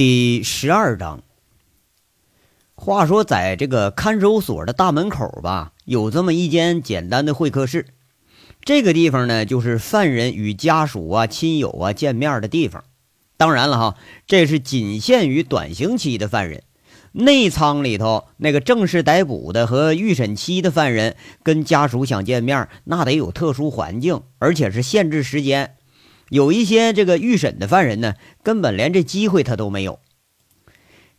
第十二章。话说，在这个看守所的大门口吧，有这么一间简单的会客室。这个地方呢，就是犯人与家属啊、亲友啊见面的地方。当然了哈，这是仅限于短刑期的犯人。内舱里头那个正式逮捕的和预审期的犯人跟家属想见面，那得有特殊环境，而且是限制时间。有一些这个预审的犯人呢，根本连这机会他都没有。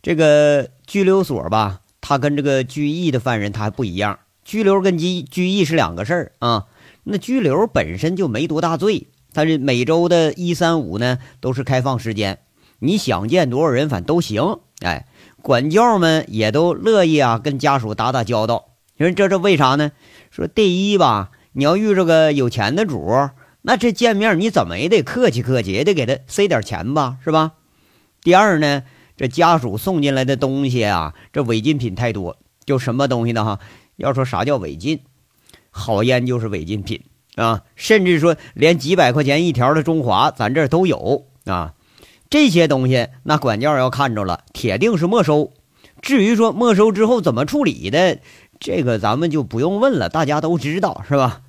这个拘留所吧，他跟这个拘役的犯人他还不一样。拘留跟拘拘役是两个事儿啊。那拘留本身就没多大罪，但是每周的一三五呢都是开放时间，你想见多少人反都行。哎，管教们也都乐意啊，跟家属打打交道。你说这是为啥呢？说第一吧，你要遇着个有钱的主。那这见面你怎么也得客气客气，也得给他塞点钱吧，是吧？第二呢，这家属送进来的东西啊，这违禁品太多，就什么东西呢？哈，要说啥叫违禁，好烟就是违禁品啊，甚至说连几百块钱一条的中华，咱这都有啊。这些东西，那管教要看着了，铁定是没收。至于说没收之后怎么处理的，这个咱们就不用问了，大家都知道，是吧？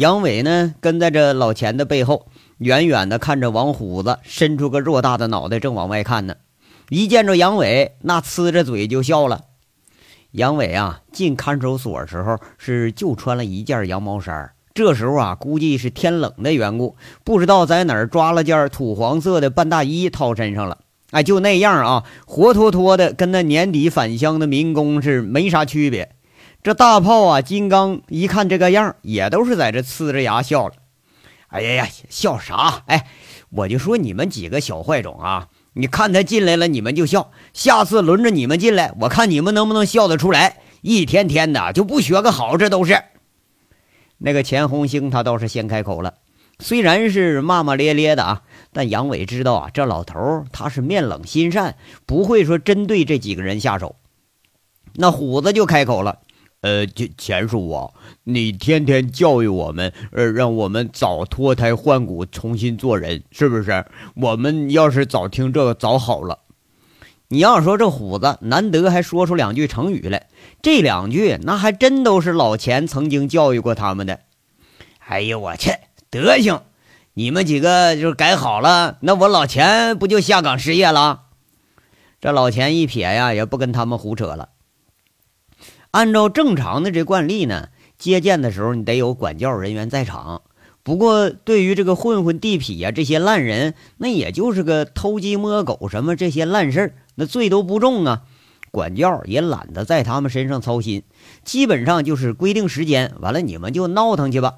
杨伟呢，跟在这老钱的背后，远远的看着王虎子伸出个偌大的脑袋，正往外看呢。一见着杨伟，那呲着嘴就笑了。杨伟啊，进看守所时候是就穿了一件羊毛衫，这时候啊，估计是天冷的缘故，不知道在哪儿抓了件土黄色的半大衣套身上了。哎，就那样啊，活脱脱的跟那年底返乡的民工是没啥区别。这大炮啊，金刚一看这个样，也都是在这呲着牙笑了。哎呀呀，笑啥？哎，我就说你们几个小坏种啊！你看他进来了，你们就笑。下次轮着你们进来，我看你们能不能笑得出来。一天天的就不学个好，这都是。那个钱红星他倒是先开口了，虽然是骂骂咧咧的啊，但杨伟知道啊，这老头他是面冷心善，不会说针对这几个人下手。那虎子就开口了。呃，钱钱叔啊，你天天教育我们，呃，让我们早脱胎换骨，重新做人，是不是？我们要是早听这个，早好了。你要说这虎子难得还说出两句成语来，这两句那还真都是老钱曾经教育过他们的。哎呦我去，德行！你们几个就是改好了，那我老钱不就下岗失业了？这老钱一撇呀，也不跟他们胡扯了。按照正常的这惯例呢，接见的时候你得有管教人员在场。不过对于这个混混地痞呀这些烂人，那也就是个偷鸡摸狗什么这些烂事儿，那罪都不重啊。管教也懒得在他们身上操心，基本上就是规定时间，完了你们就闹腾去吧。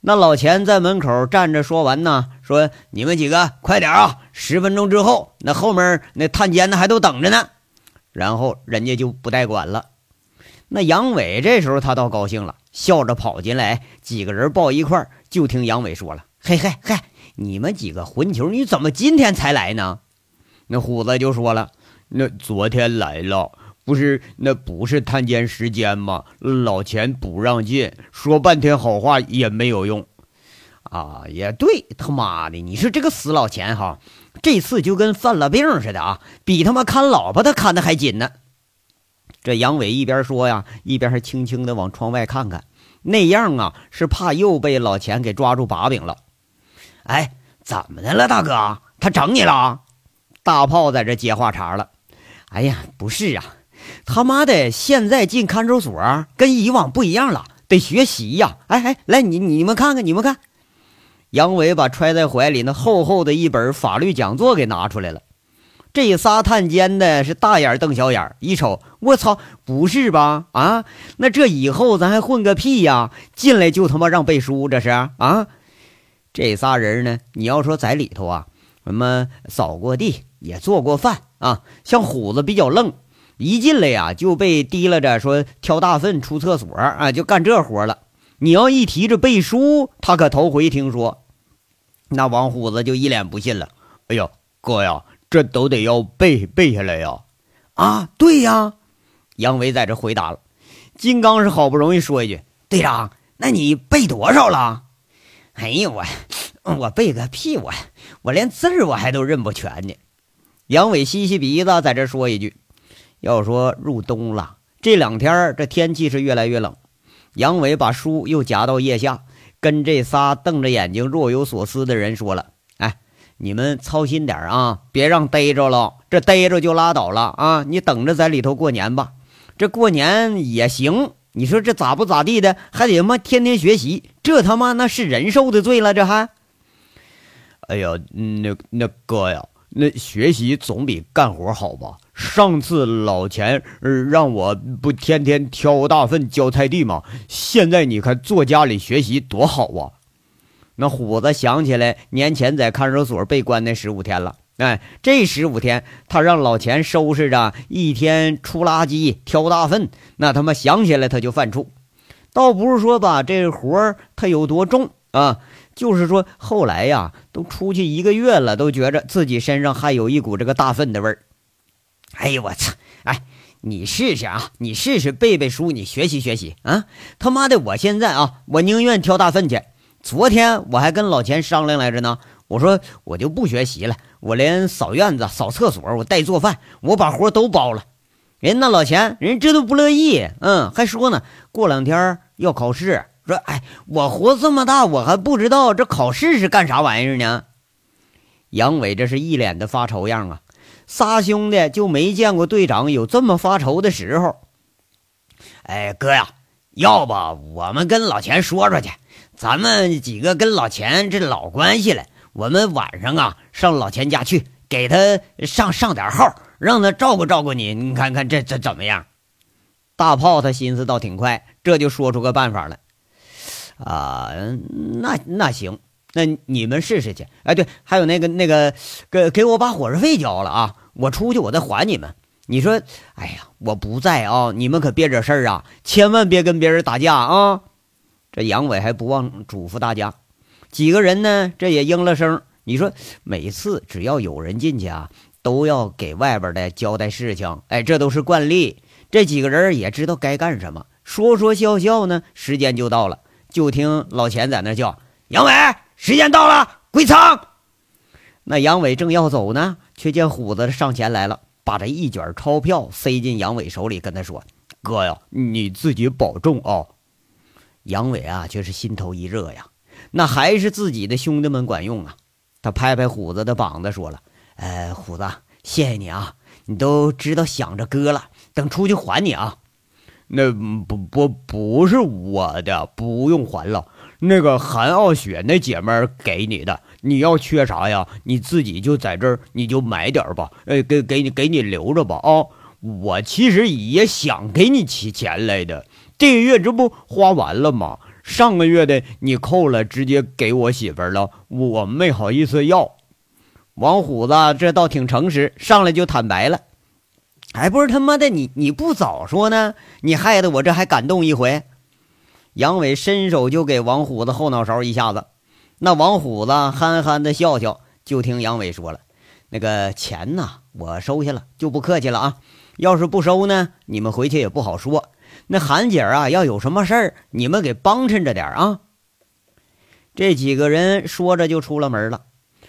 那老钱在门口站着，说完呢，说你们几个快点啊，十分钟之后那后面那探监的还都等着呢。然后人家就不带管了。那杨伟这时候他倒高兴了，笑着跑进来，几个人抱一块儿，就听杨伟说了：“嘿嘿嘿，你们几个混球，你怎么今天才来呢？”那虎子就说了：“那昨天来了，不是那不是探监时间吗？老钱不让进，说半天好话也没有用。”啊，也对，他妈的，你说这个死老钱哈，这次就跟犯了病似的啊，比他妈看老婆他看的还紧呢。这杨伟一边说呀，一边还轻轻的往窗外看看，那样啊是怕又被老钱给抓住把柄了。哎，怎么的了，大哥？他整你了？大炮在这接话茬了。哎呀，不是啊，他妈的，现在进看守所跟以往不一样了，得学习呀！哎哎，来，你你们看看，你们看。杨伟把揣在怀里那厚厚的一本法律讲座给拿出来了。这仨探监的是大眼瞪小眼，一瞅，我操，不是吧？啊，那这以后咱还混个屁呀？进来就他妈让背书，这是啊？这仨人呢？你要说在里头啊，什么扫过地，也做过饭啊。像虎子比较愣，一进来呀就被提拉着说挑大粪、出厕所啊，就干这活了。你要一提这背书，他可头回听说。那王虎子就一脸不信了，哎呦，哥呀！这都得要背背下来呀！啊，对呀，杨伟在这回答了。金刚是好不容易说一句：“队长，那你背多少了？”哎呦我，我背个屁！我我连字儿我还都认不全呢。杨伟吸吸鼻子，在这说一句：“要说入冬了，这两天这天气是越来越冷。”杨伟把书又夹到腋下，跟这仨瞪着眼睛若有所思的人说了：“，你们操心点啊，别让逮着了。这逮着就拉倒了啊！你等着在里头过年吧。这过年也行。你说这咋不咋地的，还得他妈天天学习，这他妈那是人受的罪了。这还……哎呀，那那哥呀，那学习总比干活好吧？”上次老钱让我不天天挑大粪浇菜地吗？现在你看坐家里学习多好啊！那虎子想起来年前在看守所被关那十五天了。哎，这十五天他让老钱收拾着，一天出垃圾、挑大粪，那他妈想起来他就犯怵。倒不是说吧，这活儿他有多重啊，就是说后来呀，都出去一个月了，都觉着自己身上还有一股这个大粪的味儿。哎呦我操！哎，你试试啊，你试试背背书，你学习学习啊！他妈的，我现在啊，我宁愿挑大粪去。昨天我还跟老钱商量来着呢，我说我就不学习了，我连扫院子、扫厕所，我带做饭，我把活都包了。人那老钱，人这都不乐意，嗯，还说呢，过两天要考试，说哎，我活这么大，我还不知道这考试是干啥玩意儿呢。杨伟这是一脸的发愁样啊。仨兄弟就没见过队长有这么发愁的时候。哎，哥呀，要不我们跟老钱说说去？咱们几个跟老钱这老关系了，我们晚上啊上老钱家去，给他上上点号，让他照顾照顾你。你看看这这怎么样？大炮他心思倒挺快，这就说出个办法来。啊，那那行。那你们试试去，哎，对，还有那个那个，给给我把伙食费交了啊！我出去我再还你们。你说，哎呀，我不在啊，你们可别惹事儿啊，千万别跟别人打架啊！这杨伟还不忘嘱咐大家，几个人呢，这也应了声。你说，每次只要有人进去啊，都要给外边的交代事情，哎，这都是惯例。这几个人也知道该干什么，说说笑笑呢，时间就到了，就听老钱在那叫杨伟。时间到了，归仓。那杨伟正要走呢，却见虎子上前来了，把这一卷钞票塞进杨伟手里，跟他说：“哥呀，你自己保重啊。”杨伟啊，却是心头一热呀，那还是自己的兄弟们管用啊。他拍拍虎子的膀子，说了：“呃，虎子，谢谢你啊，你都知道想着哥了，等出去还你啊。”那不不不是我的，不用还了。那个韩傲雪那姐们儿给你的，你要缺啥呀？你自己就在这儿，你就买点吧。哎，给给你给你留着吧啊！我其实也想给你提钱来的，这个月这不花完了吗？上个月的你扣了，直接给我媳妇了，我没好意思要。王虎子这倒挺诚实，上来就坦白了。还不是他妈的你你不早说呢？你害得我这还感动一回。杨伟伸手就给王虎子后脑勺一下子，那王虎子憨憨的笑笑，就听杨伟说了：“那个钱呢，我收下了，就不客气了啊。要是不收呢，你们回去也不好说。那韩姐啊，要有什么事儿，你们给帮衬着点啊。”这几个人说着就出了门了。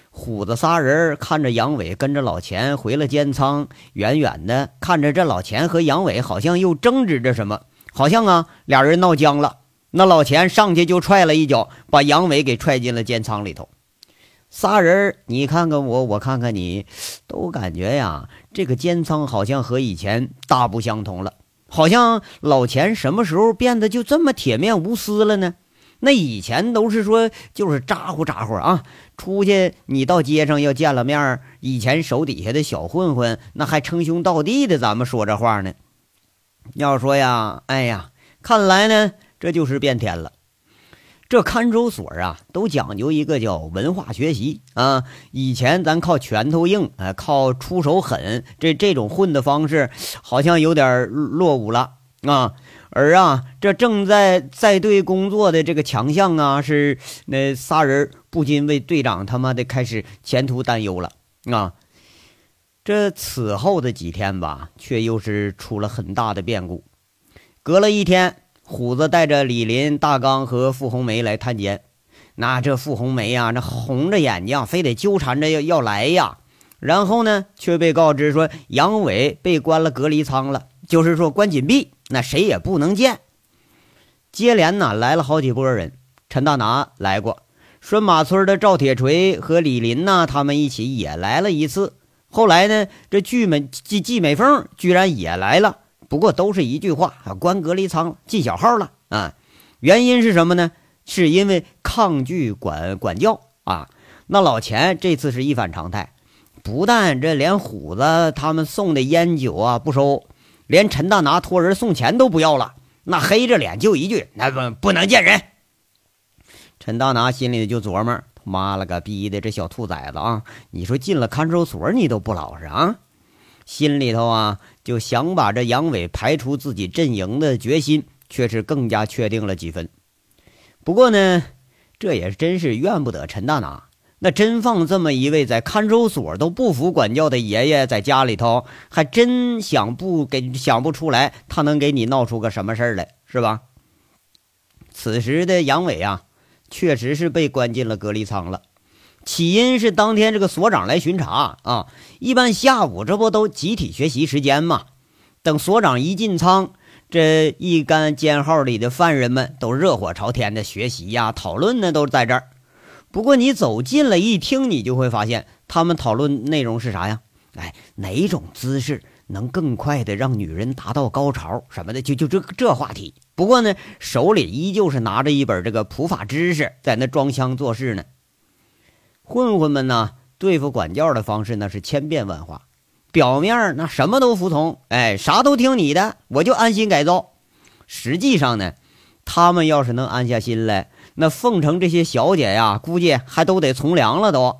虎子仨人看着杨伟跟着老钱回了监仓，远远的看着这老钱和杨伟好像又争执着什么，好像啊俩人闹僵了。那老钱上去就踹了一脚，把杨伟给踹进了监仓里头。仨人，你看看我，我看看你，都感觉呀，这个监仓好像和以前大不相同了。好像老钱什么时候变得就这么铁面无私了呢？那以前都是说就是咋呼咋呼啊，出去你到街上要见了面，以前手底下的小混混那还称兄道弟的，咱们说这话呢。要说呀，哎呀，看来呢。这就是变天了。这看守所啊，都讲究一个叫文化学习啊。以前咱靠拳头硬，哎，靠出手狠，这这种混的方式好像有点落伍了啊。而啊，这正在在队工作的这个强项啊，是那仨人不禁为队长他妈的开始前途担忧了啊。这此后的几天吧，却又是出了很大的变故。隔了一天。虎子带着李林、大刚和傅红梅来探监，那这傅红梅呀，那红着眼睛，非得纠缠着要要来呀。然后呢，却被告知说杨伟被关了隔离舱了，就是说关紧闭，那谁也不能见。接连呢来了好几波人，陈大拿来过，拴马村的赵铁锤和李林呢，他们一起也来了一次。后来呢，这季美季季美凤居然也来了，不过都是一句话，关隔离舱了，进小号了啊。原因是什么呢？是因为抗拒管管教啊。那老钱这次是一反常态，不但这连虎子他们送的烟酒啊不收，连陈大拿托人送钱都不要了。那黑着脸就一句：“那不不能见人。”陈大拿心里就琢磨：“妈了个逼的，这小兔崽子啊！你说进了看守所，你都不老实啊！”心里头啊，就想把这杨伟排除自己阵营的决心，却是更加确定了几分。不过呢，这也真是怨不得陈大拿。那真放这么一位在看守所都不服管教的爷爷在家里头，还真想不给想不出来，他能给你闹出个什么事儿来，是吧？此时的杨伟啊，确实是被关进了隔离舱了。起因是当天这个所长来巡查啊，一般下午这不都集体学习时间嘛？等所长一进仓，这一干监号里的犯人们都热火朝天的学习呀、讨论呢，都在这儿。不过你走近了一听，你就会发现他们讨论内容是啥呀？哎，哪种姿势能更快的让女人达到高潮什么的？就就这这话题。不过呢，手里依旧是拿着一本这个普法知识，在那装腔作势呢。混混们呢，对付管教的方式那是千变万化，表面那什么都服从，哎，啥都听你的，我就安心改造。实际上呢，他们要是能安下心来。那凤城这些小姐呀，估计还都得从良了都。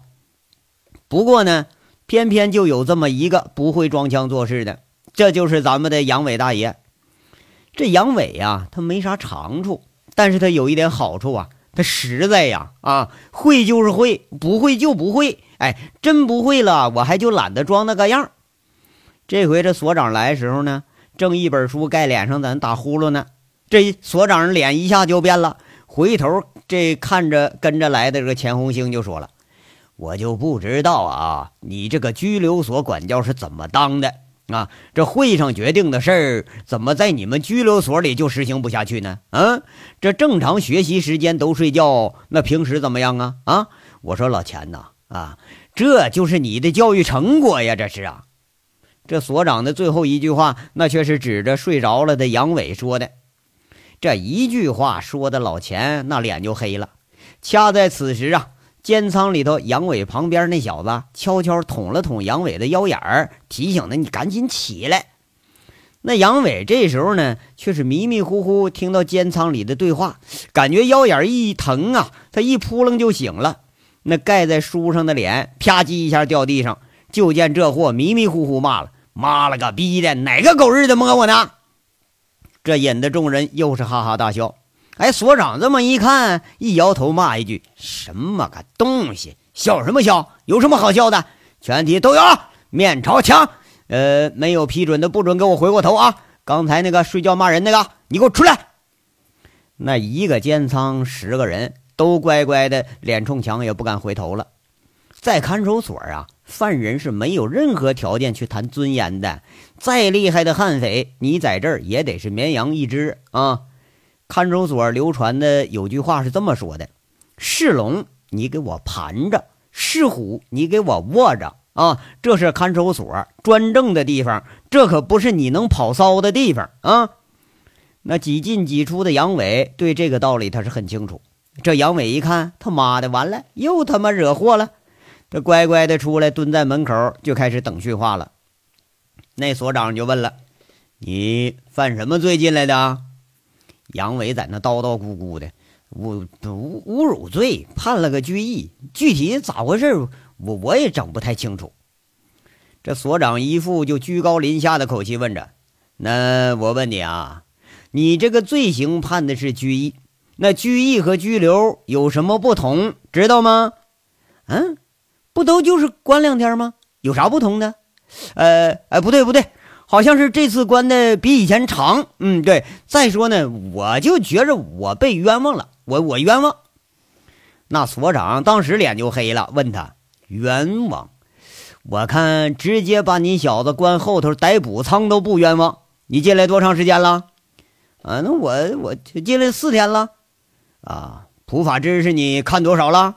不过呢，偏偏就有这么一个不会装腔作势的，这就是咱们的杨伟大爷。这杨伟呀，他没啥长处，但是他有一点好处啊，他实在呀啊，会就是会，不会就不会。哎，真不会了，我还就懒得装那个样。这回这所长来的时候呢，正一本书盖脸上，咱打呼噜呢。这所长脸一下就变了。回头这看着跟着来的这个钱红星就说了：“我就不知道啊，你这个拘留所管教是怎么当的啊？这会上决定的事儿，怎么在你们拘留所里就实行不下去呢？啊，这正常学习时间都睡觉，那平时怎么样啊？啊，我说老钱呐，啊，这就是你的教育成果呀，这是啊。这所长的最后一句话，那却是指着睡着了的杨伟说的。”这一句话说的老钱那脸就黑了。恰在此时啊，监仓里头杨伟旁边那小子悄悄捅了捅杨伟的腰眼儿，提醒他：“你赶紧起来。”那杨伟这时候呢，却是迷迷糊糊听到监仓里的对话，感觉腰眼一疼啊，他一扑棱就醒了。那盖在书上的脸啪叽一下掉地上，就见这货迷迷糊糊骂了：“妈了个逼的，哪个狗日的摸我呢？”这引得众人又是哈哈大笑。哎，所长这么一看，一摇头，骂一句：“什么个东西？笑什么笑？有什么好笑的？全体都有，面朝墙。呃，没有批准的不准给我回过头啊！刚才那个睡觉骂人那个，你给我出来！”那一个监仓十个人都乖乖的脸冲墙，也不敢回头了。在看守所啊，犯人是没有任何条件去谈尊严的。再厉害的悍匪，你在这儿也得是绵羊一只啊！看守所流传的有句话是这么说的：“是龙，你给我盘着；是虎，你给我卧着。”啊，这是看守所专政的地方，这可不是你能跑骚的地方啊！那几进几出的杨伟对这个道理他是很清楚。这杨伟一看，他妈的，完了，又他妈惹祸了。这乖乖的出来，蹲在门口就开始等训话了。那所长就问了：“你犯什么罪进来的？”杨伟在那叨叨咕咕的：“侮侮侮辱罪，判了个拘役。具体咋回事，我我也整不太清楚。”这所长一副就居高临下的口气问着：“那我问你啊，你这个罪行判的是拘役，那拘役和拘留有什么不同？知道吗？”嗯。不都就是关两天吗？有啥不同的？呃，哎，不对不对，好像是这次关的比以前长。嗯，对。再说呢，我就觉着我被冤枉了，我我冤枉。那所长当时脸就黑了，问他冤枉？我看直接把你小子关后头逮捕仓都不冤枉。你进来多长时间了？啊，那我我进来四天了。啊，普法知识你看多少了？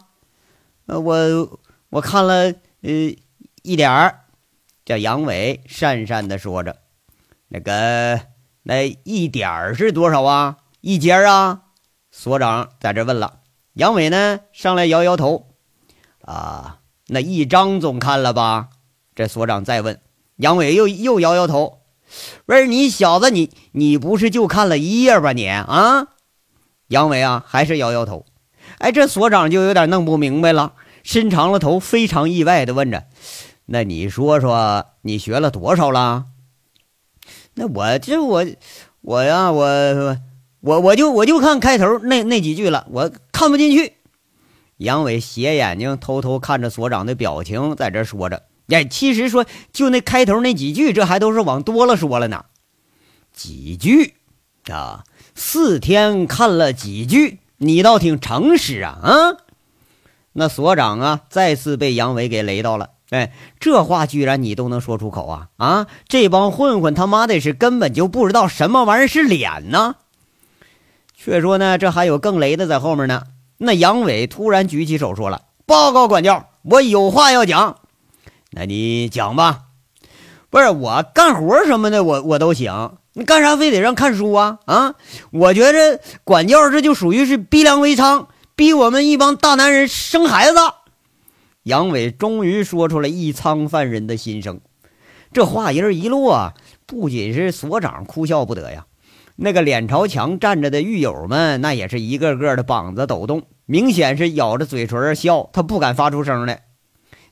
呃，我我看了呃一点儿。这杨伟讪讪的说着：“那个那一点儿是多少啊？一节啊？”所长在这问了。杨伟呢，上来摇摇头。啊。那一张总看了吧？这所长再问，杨伟又又摇摇头。不是你小子，你你不是就看了一页吧？你啊，杨伟啊，还是摇摇头。哎，这所长就有点弄不明白了，伸长了头，非常意外的问着：“那你说说，你学了多少了？”那我这我我呀，我我我就我就看开头那那几句了，我看不进去。杨伟斜眼睛偷偷看着所长的表情，在这说着：“哎，其实说就那开头那几句，这还都是往多了说了呢。几句啊，四天看了几句，你倒挺诚实啊啊！”那所长啊，再次被杨伟给雷到了。哎，这话居然你都能说出口啊啊！这帮混混他妈的是根本就不知道什么玩意儿是脸呢。却说呢，这还有更雷的在后面呢。那杨伟突然举起手说了：“报告管教，我有话要讲。那你讲吧。不是我干活什么的，我我都行。你干啥非得让看书啊？啊！我觉着管教这就属于是逼良为娼，逼我们一帮大男人生孩子。”杨伟终于说出了一仓犯人的心声。这话音一落，不仅是所长哭笑不得呀。那个脸朝墙站着的狱友们，那也是一个个的膀子抖动，明显是咬着嘴唇笑，他不敢发出声来。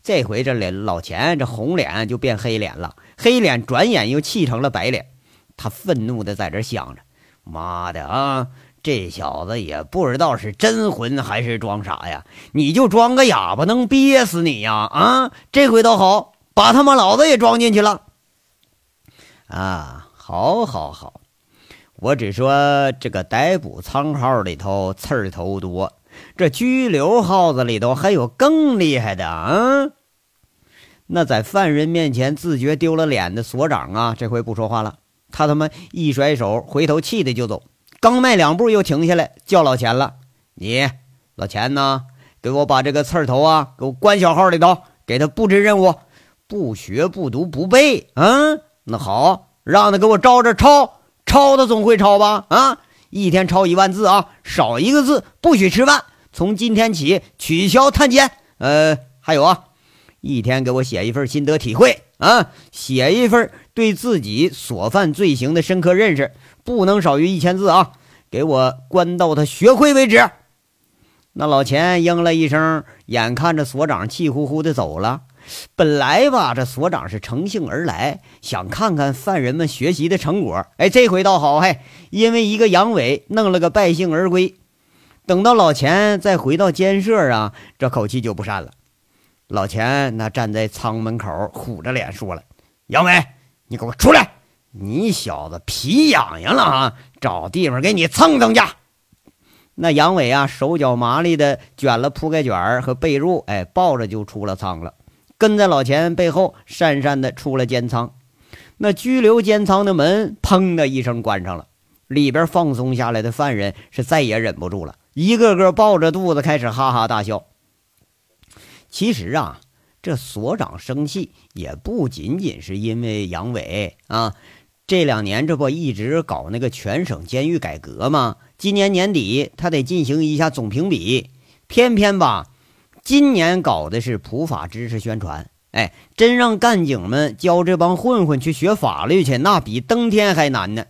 这回这脸老钱这红脸就变黑脸了，黑脸转眼又气成了白脸。他愤怒的在这想着：“妈的啊，这小子也不知道是真混还是装傻呀！你就装个哑巴，能憋死你呀？啊，这回倒好，把他妈老子也装进去了。啊，好，好，好。”我只说这个逮捕仓号里头刺儿头多，这拘留号子里头还有更厉害的啊！那在犯人面前自觉丢了脸的所长啊，这回不说话了。他他妈一甩手，回头气的就走，刚迈两步又停下来，叫老钱了：“你老钱呢？给我把这个刺儿头啊，给我关小号里头，给他布置任务，不学不读不背。嗯，那好，让他给我照着抄。”抄他总会抄吧？啊，一天抄一万字啊，少一个字不许吃饭。从今天起取消探监。呃，还有啊，一天给我写一份心得体会啊，写一份对自己所犯罪行的深刻认识，不能少于一千字啊。给我关到他学会为止。那老钱应了一声，眼看着所长气呼呼的走了。本来吧，这所长是乘兴而来，想看看犯人们学习的成果。哎，这回倒好，嘿，因为一个杨伟弄了个败兴而归。等到老钱再回到监舍啊，这口气就不善了。老钱那站在仓门口，虎着脸说了：“杨伟，你给我出来！你小子皮痒痒了啊？找地方给你蹭蹭去。”那杨伟啊，手脚麻利的卷了铺盖卷和被褥，哎，抱着就出了仓了。跟在老钱背后，讪讪的出了监仓。那拘留监仓的门砰的一声关上了。里边放松下来的犯人是再也忍不住了，一个个抱着肚子开始哈哈大笑。其实啊，这所长生气也不仅仅是因为杨伟啊，这两年这不一直搞那个全省监狱改革吗？今年年底他得进行一下总评比，偏偏吧。今年搞的是普法知识宣传，哎，真让干警们教这帮混混去学法律去，那比登天还难呢。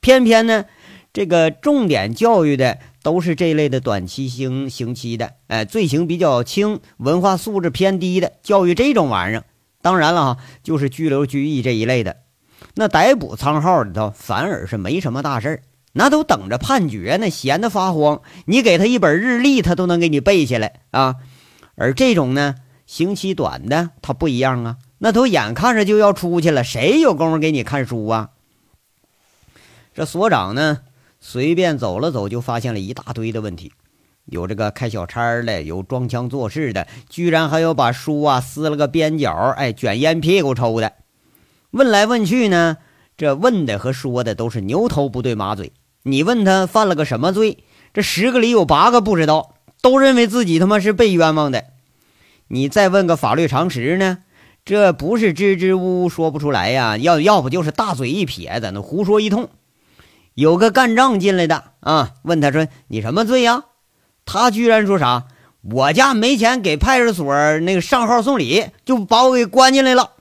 偏偏呢，这个重点教育的都是这类的短期刑刑期的，哎，罪行比较轻，文化素质偏低的，教育这种玩意儿。当然了哈，就是拘留拘役这一类的，那逮捕仓号里头反而是没什么大事儿，那都等着判决呢，闲得发慌。你给他一本日历，他都能给你背下来啊。而这种呢，刑期短的，他不一样啊，那都眼看着就要出去了，谁有功夫给你看书啊？这所长呢，随便走了走，就发现了一大堆的问题。有这个开小差的，有装腔作势的，居然还有把书啊撕了个边角，哎，卷烟屁股抽的。问来问去呢，这问的和说的都是牛头不对马嘴。你问他犯了个什么罪，这十个里有八个不知道，都认为自己他妈是被冤枉的。你再问个法律常识呢，这不是支支吾吾说不出来呀，要要不就是大嘴一撇，在那胡说一通。有个干仗进来的啊，问他说：“你什么罪呀？”他居然说啥：“我家没钱给派出所那个上号送礼，就把我给关进来了。”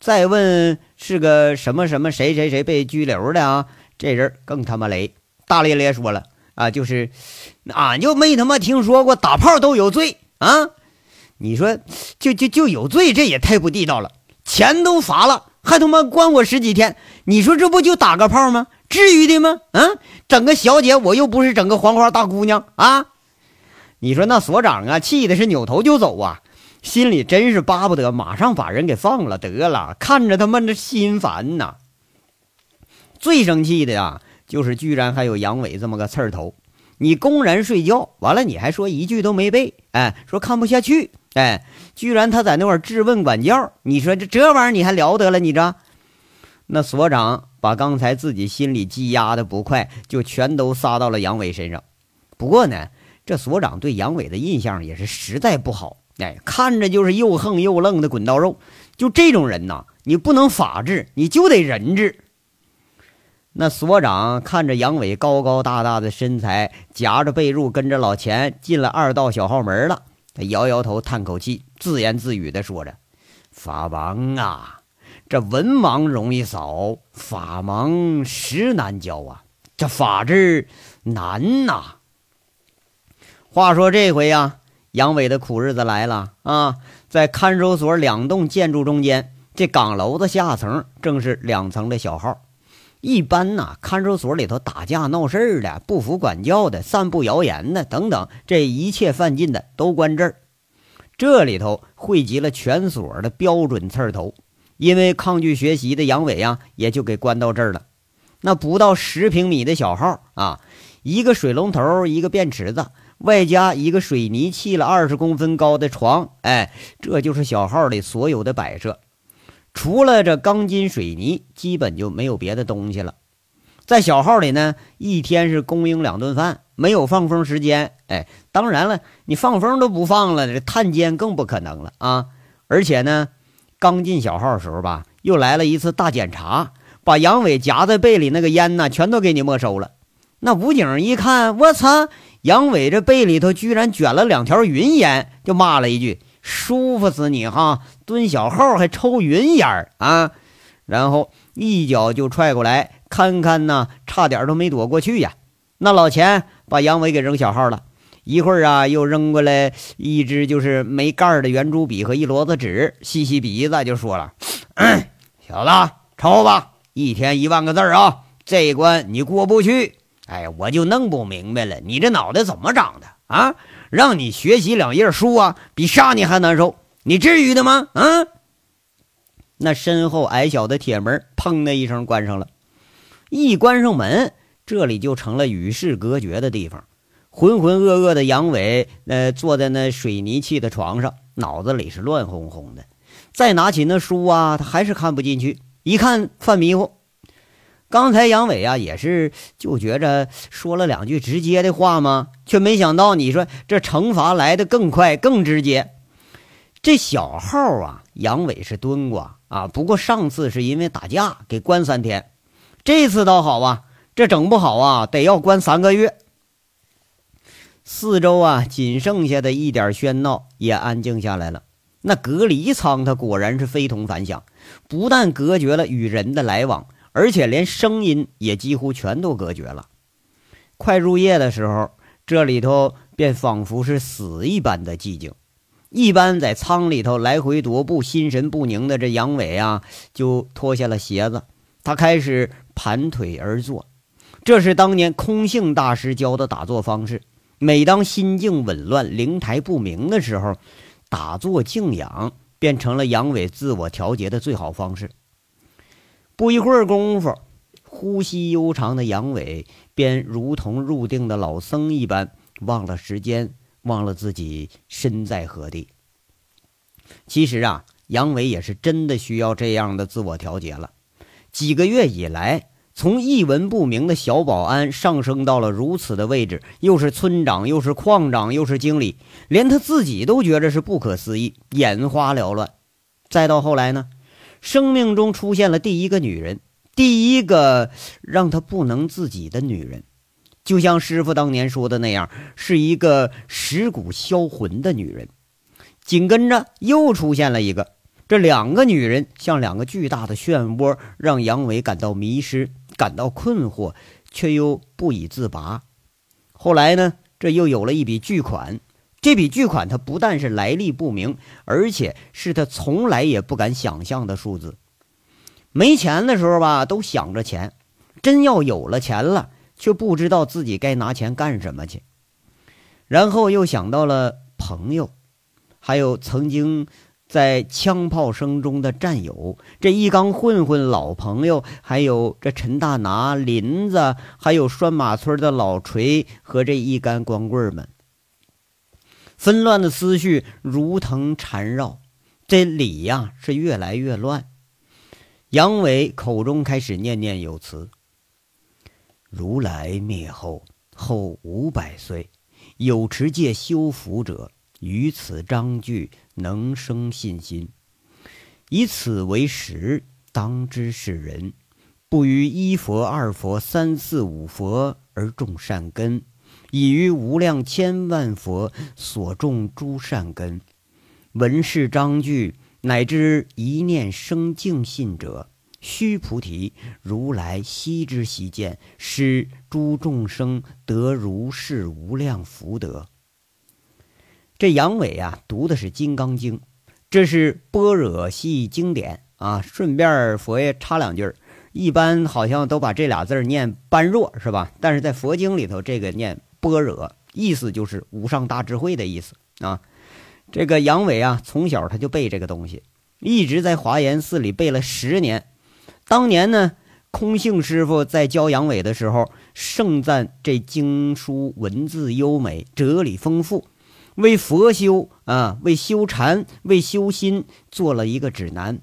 再问是个什么什么谁谁谁被拘留的啊？这人更他妈雷，大咧咧说了啊，就是俺就没他妈听说过打炮都有罪啊！你说就就就有罪，这也太不地道了。钱都罚了，还他妈关我十几天？你说这不就打个炮吗？至于的吗？嗯，整个小姐，我又不是整个黄花大姑娘啊！你说那所长啊，气的是扭头就走啊，心里真是巴不得马上把人给放了得了，看着他妈的心烦呐。最生气的呀，就是居然还有杨伟这么个刺儿头！你公然睡觉，完了你还说一句都没背，哎，说看不下去，哎，居然他在那块质问管教，你说这这玩意儿你还了得了？你这，那所长把刚才自己心里积压的不快，就全都撒到了杨伟身上。不过呢，这所长对杨伟的印象也是实在不好，哎，看着就是又横又愣的滚刀肉。就这种人呐，你不能法治，你就得人治。那所长看着杨伟高高大大的身材，夹着被褥跟着老钱进了二道小号门了。他摇摇头，叹口气，自言自语地说着：“法王啊，这文盲容易扫，法盲实难教啊！这法治难呐。”话说这回呀，杨伟的苦日子来了啊！在看守所两栋建筑中间，这岗楼子下层正是两层的小号。一般呐，看守所里头打架闹事儿的、不服管教的、散布谣言的等等，这一切犯禁的都关这儿。这里头汇集了全所的标准刺头，因为抗拒学习的杨伟啊，也就给关到这儿了。那不到十平米的小号啊，一个水龙头，一个便池子，外加一个水泥砌了二十公分高的床，哎，这就是小号里所有的摆设。除了这钢筋水泥，基本就没有别的东西了。在小号里呢，一天是供应两顿饭，没有放风时间。哎，当然了，你放风都不放了，这探监更不可能了啊！而且呢，刚进小号的时候吧，又来了一次大检查，把杨伟夹在被里那个烟呢，全都给你没收了。那武警一看，我操，杨伟这被里头居然卷了两条云烟，就骂了一句。舒服死你哈！蹲小号还抽云烟儿啊！然后一脚就踹过来，堪堪呐，差点都没躲过去呀！那老钱把杨伟给扔小号了，一会儿啊，又扔过来一支就是没盖的圆珠笔和一摞子纸，吸吸鼻子就说了：“ 小子，抽吧，一天一万个字啊，这一关你过不去。哎，我就弄不明白了，你这脑袋怎么长的啊？”让你学习两页书啊，比杀你还难受，你至于的吗？啊！那身后矮小的铁门砰的一声关上了，一关上门，这里就成了与世隔绝的地方。浑浑噩噩的杨伟，呃，坐在那水泥砌的床上，脑子里是乱哄哄的。再拿起那书啊，他还是看不进去，一看犯迷糊。刚才杨伟啊，也是就觉着说了两句直接的话吗？却没想到，你说这惩罚来的更快、更直接。这小号啊，杨伟是蹲过啊，不过上次是因为打架给关三天，这次倒好啊，这整不好啊，得要关三个月。四周啊，仅剩下的一点喧闹也安静下来了。那隔离舱它果然是非同凡响，不但隔绝了与人的来往。而且连声音也几乎全都隔绝了。快入夜的时候，这里头便仿佛是死一般的寂静。一般在舱里头来回踱步、心神不宁的这杨伟啊，就脱下了鞋子，他开始盘腿而坐。这是当年空性大师教的打坐方式。每当心境紊乱、灵台不明的时候，打坐静养便成了杨伟自我调节的最好方式。不一会儿功夫，呼吸悠长的杨伟便如同入定的老僧一般，忘了时间，忘了自己身在何地。其实啊，杨伟也是真的需要这样的自我调节了。几个月以来，从一文不名的小保安上升到了如此的位置，又是村长，又是矿长，又是经理，连他自己都觉着是不可思议，眼花缭乱。再到后来呢，生命中出现了第一个女人，第一个让他不能自己的女人，就像师傅当年说的那样，是一个蚀骨销魂的女人。紧跟着又出现了一个，这两个女人像两个巨大的漩涡，让杨伟感到迷失，感到困惑，却又不以自拔。后来呢，这又有了一笔巨款。这笔巨款，它不但是来历不明，而且是他从来也不敢想象的数字。没钱的时候吧，都想着钱；真要有了钱了，却不知道自己该拿钱干什么去。然后又想到了朋友，还有曾经在枪炮声中的战友，这一缸混混老朋友，还有这陈大拿、林子，还有拴马村的老锤和这一干光棍们。纷乱的思绪如藤缠绕，这理呀是越来越乱。杨伟口中开始念念有词：“如来灭后后五百岁，有持戒修福者，于此章句能生信心。以此为实，当知是人不于一佛、二佛、三四五佛而种善根。”已于无量千万佛所种诸善根，闻是章句，乃至一念生净信者，须菩提，如来悉知悉见，使诸众生得如是无量福德。这杨伟啊，读的是《金刚经》，这是般若系经典啊。顺便佛爷插两句一般好像都把这俩字念般若，是吧？但是在佛经里头，这个念。般若意思就是无上大智慧的意思啊。这个杨伟啊，从小他就背这个东西，一直在华严寺里背了十年。当年呢，空性师傅在教杨伟的时候，盛赞这经书文字优美，哲理丰富，为佛修啊，为修禅，为修心做了一个指南，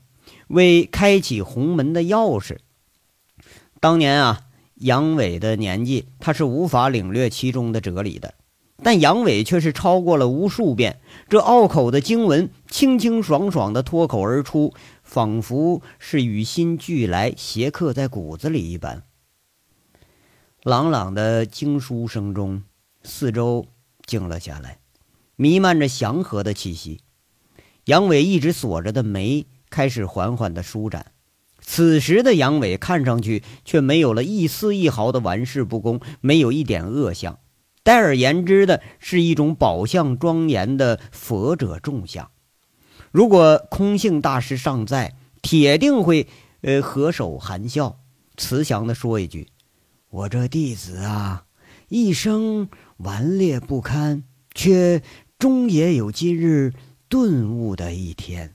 为开启鸿门的钥匙。当年啊。杨伟的年纪，他是无法领略其中的哲理的，但杨伟却是超过了无数遍。这拗口的经文，清清爽爽的脱口而出，仿佛是与心俱来，斜刻在骨子里一般。朗朗的经书声中，四周静了下来，弥漫着祥和的气息。杨伟一直锁着的眉开始缓缓的舒展。此时的杨伟看上去却没有了一丝一毫的玩世不恭，没有一点恶相，代而言之的是一种宝相庄严的佛者众相。如果空性大师尚在，铁定会呃合手含笑，慈祥的说一句：“我这弟子啊，一生顽劣不堪，却终也有今日顿悟的一天。”